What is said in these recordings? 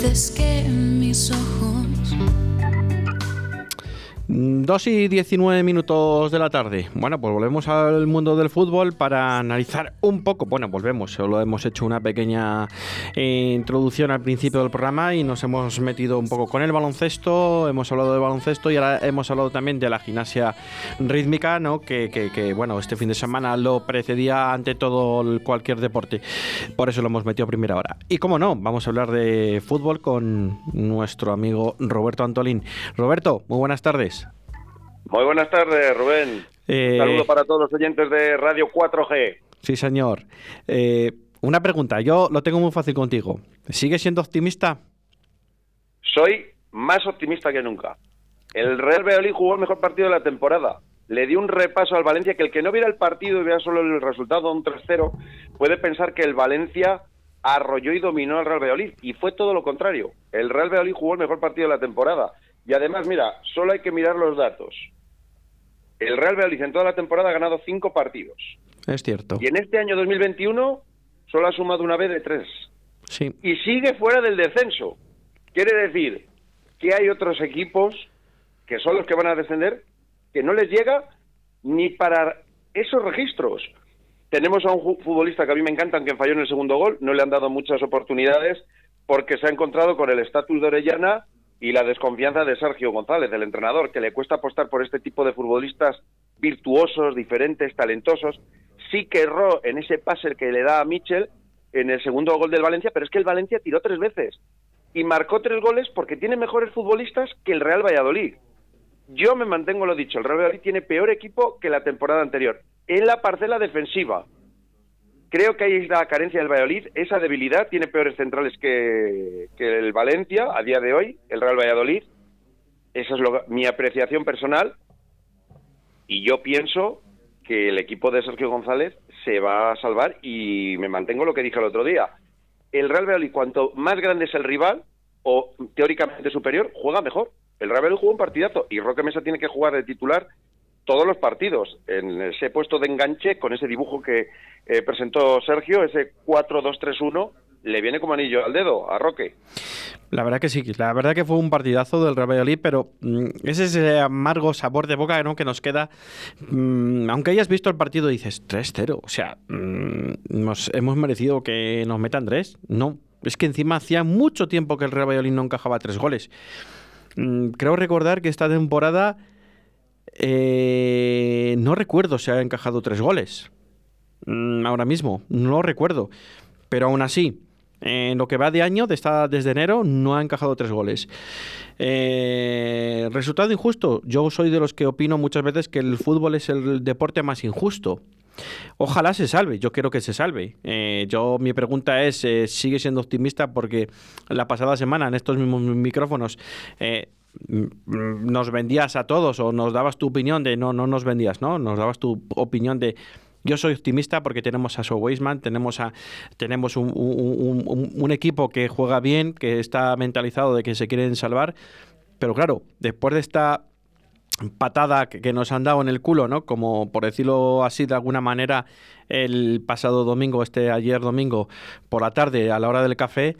dices que mis ojos 2 y 19 minutos de la tarde. Bueno, pues volvemos al mundo del fútbol para analizar un poco. Bueno, volvemos, solo hemos hecho una pequeña eh, introducción al principio del programa y nos hemos metido un poco con el baloncesto. Hemos hablado de baloncesto y ahora hemos hablado también de la gimnasia rítmica, ¿no? Que, bueno, este fin de semana lo precedía ante todo cualquier deporte. Por eso lo hemos metido a primera hora. Y como no, vamos a hablar de fútbol con nuestro amigo Roberto Antolín. Roberto, muy buenas tardes. Muy buenas tardes, Rubén. Eh, Saludo para todos los oyentes de Radio 4G. Sí, señor. Eh, una pregunta, yo lo tengo muy fácil contigo. ¿Sigues siendo optimista? Soy más optimista que nunca. El Real Valladolid jugó el mejor partido de la temporada. Le dio un repaso al Valencia que el que no viera el partido y vea solo el resultado, un 3-0, puede pensar que el Valencia arrolló y dominó al Real Valladolid. Y fue todo lo contrario. El Real Valladolid jugó el mejor partido de la temporada. Y además, mira, solo hay que mirar los datos. El Real Valladolid en toda la temporada ha ganado cinco partidos. Es cierto. Y en este año 2021 solo ha sumado una vez de tres. Sí. Y sigue fuera del descenso. Quiere decir que hay otros equipos que son los que van a descender que no les llega ni para esos registros. Tenemos a un futbolista que a mí me encanta, que falló en el segundo gol, no le han dado muchas oportunidades porque se ha encontrado con el estatus de Orellana y la desconfianza de Sergio González, del entrenador, que le cuesta apostar por este tipo de futbolistas virtuosos, diferentes, talentosos. Sí que erró en ese pase que le da a Michel en el segundo gol del Valencia, pero es que el Valencia tiró tres veces y marcó tres goles porque tiene mejores futbolistas que el Real Valladolid. Yo me mantengo lo dicho, el Real Valladolid tiene peor equipo que la temporada anterior en la parcela defensiva. Creo que ahí es la carencia del Valladolid. Esa debilidad tiene peores centrales que, el Valencia a día de hoy, el Real Valladolid. Esa es mi apreciación personal. Y yo pienso que el equipo de Sergio González se va a salvar y me mantengo lo que dije el otro día. El Real Valladolid, cuanto más grande es el rival o teóricamente superior, juega mejor. El Real Valladolid jugó un partidazo y Roque Mesa tiene que jugar de titular todos los partidos en ese puesto de enganche con ese dibujo que eh, presentó Sergio, ese 4-2-3-1, le viene como anillo al dedo a Roque. La verdad que sí, la verdad que fue un partidazo del Real Valladolid, pero mm, es ese amargo sabor de boca ¿no? que nos queda. Mm, aunque hayas visto el partido, dices 3-0. O sea, mm, nos, hemos merecido que nos metan tres. No, es que encima hacía mucho tiempo que el Real Valladolid no encajaba tres goles. creo recordar que esta temporada eh, no recuerdo si ha encajado tres goles. Mm, ahora mismo, no lo recuerdo. Pero aún así, en lo que va de año, desde enero, no ha encajado tres goles. Eh, resultado injusto. Yo soy de los que opino muchas veces que el fútbol es el deporte más injusto. Ojalá se salve, yo quiero que se salve. Eh, yo mi pregunta es, ¿sigue siendo optimista? Porque la pasada semana en estos mismos micrófonos nos vendías a todos o nos dabas tu opinión de no, no nos vendías, ¿no? Nos dabas tu opinión de yo soy optimista porque tenemos a So Weisman, tenemos a tenemos un, un, equipo que juega bien, que está mentalizado de que se quieren salvar, pero claro, después de esta patada que, nos han dado en el culo, ¿no? Como por decirlo así de alguna manera el pasado domingo, este ayer domingo por la tarde a la hora del café,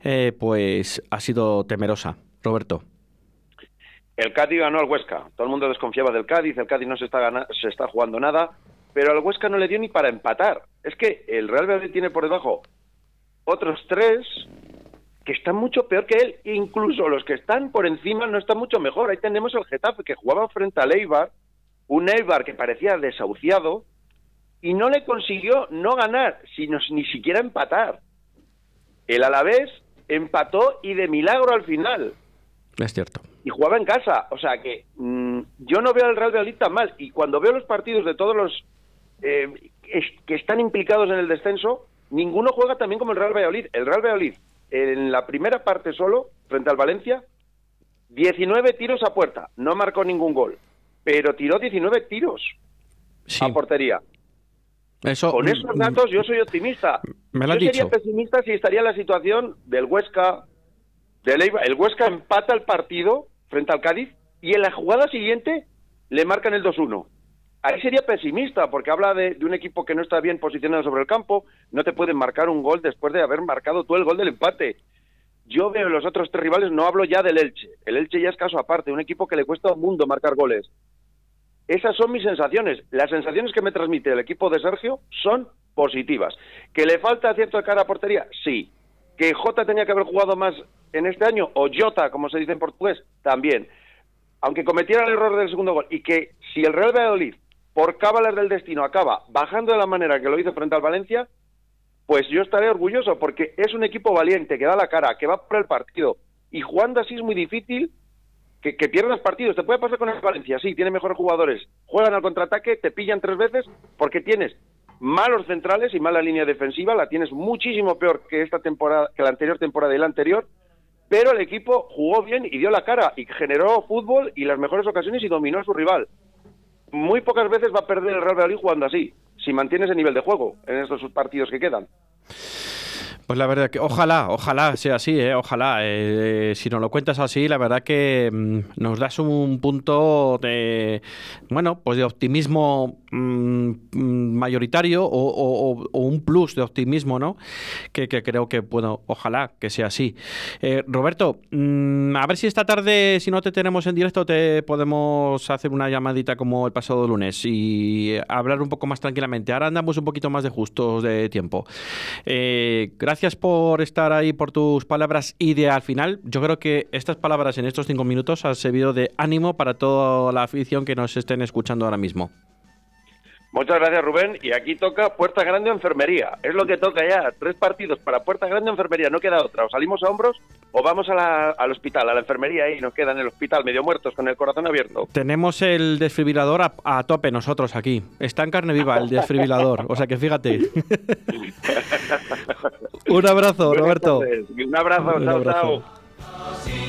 eh, pues ha sido temerosa, Roberto. El Cádiz ganó al Huesca. Todo el mundo desconfiaba del Cádiz. El Cádiz no se está, se está jugando nada. Pero al Huesca no le dio ni para empatar. Es que el Real Madrid tiene por debajo otros tres que están mucho peor que él. Incluso los que están por encima no están mucho mejor. Ahí tenemos el Getafe que jugaba frente al Eibar. Un Eibar que parecía desahuciado. Y no le consiguió no ganar, sino ni siquiera empatar. El Alavés empató y de milagro al final. Es cierto. Y jugaba en casa. O sea que mm, yo no veo al Real Valladolid tan mal. Y cuando veo los partidos de todos los eh, que están implicados en el descenso, ninguno juega también como el Real Valladolid. El Real Valladolid, en la primera parte solo, frente al Valencia, 19 tiros a puerta. No marcó ningún gol. Pero tiró 19 tiros a portería. Eso, Con esos mm, datos yo soy optimista. Me lo yo sería pesimista si estaría la situación del Huesca, el Huesca empata el partido frente al Cádiz y en la jugada siguiente le marcan el 2-1. Ahí sería pesimista porque habla de, un equipo que no está bien posicionado sobre el campo, no te pueden marcar un gol después de haber marcado tú el gol del empate. yo veo los otros tres rivales, no hablo ya del Elche. El Elche ya es caso aparte, un equipo que le cuesta un mundo marcar goles. Esas son mis sensaciones. Las sensaciones que me transmite el equipo de Sergio son positivas. ¿Que le falta cierto cara a portería? Sí. ¿Que Jota tenía que haber jugado más en este año? O Jota, como se dice en portugués, también. Aunque cometiera el error del segundo gol. Y que si el Real Valladolid, por cábalas del destino, acaba bajando de la manera que lo hizo frente al Valencia, pues yo estaré orgulloso porque es un equipo valiente, que da la cara, que va por el partido. Y jugando así es muy difícil que, que pierdas partidos. Te puede pasar con el Valencia, sí, tiene mejores jugadores. Juegan al contraataque, te pillan tres veces porque tienes malos centrales y mala línea defensiva, la tienes muchísimo peor que esta temporada, que la anterior temporada y la anterior, pero el equipo jugó bien y dio la cara y generó fútbol y las mejores ocasiones y dominó a su rival. Muy pocas veces va a perder el Real Madrid jugando así, si mantiene ese nivel de juego en estos partidos que quedan. Pues la verdad que ojalá, ojalá sea así, ¿eh? ojalá. Eh, si nos lo cuentas así, la verdad que mm, nos das un punto de, bueno, pues de optimismo mm, mm, mayoritario o, un plus de optimismo, ¿no? Que, creo que, bueno, ojalá que sea así. Eh, Roberto, a ver si esta tarde, si no te tenemos en directo, te podemos hacer una llamadita como el pasado lunes y hablar un poco más tranquilamente. Ahora andamos un poquito más de justos de tiempo. gracias gracias por estar ahí, por tus palabras y de al final, yo creo que estas palabras en estos cinco minutos han servido de ánimo para toda la afición que nos estén escuchando ahora mismo. Muchas gracias, Rubén. Y aquí toca Puerta Grande o Enfermería. Es lo que toca ya. Tres partidos para Puerta Grande o Enfermería. No queda otra. O salimos a hombros o vamos al hospital, a la enfermería y nos quedan en el hospital medio muertos con el corazón abierto. Tenemos el desfibrilador a, tope nosotros aquí. Está en carne viva el desfibrilador. O sea que fíjate. Un abrazo, Roberto. Un abrazo. chao, chao.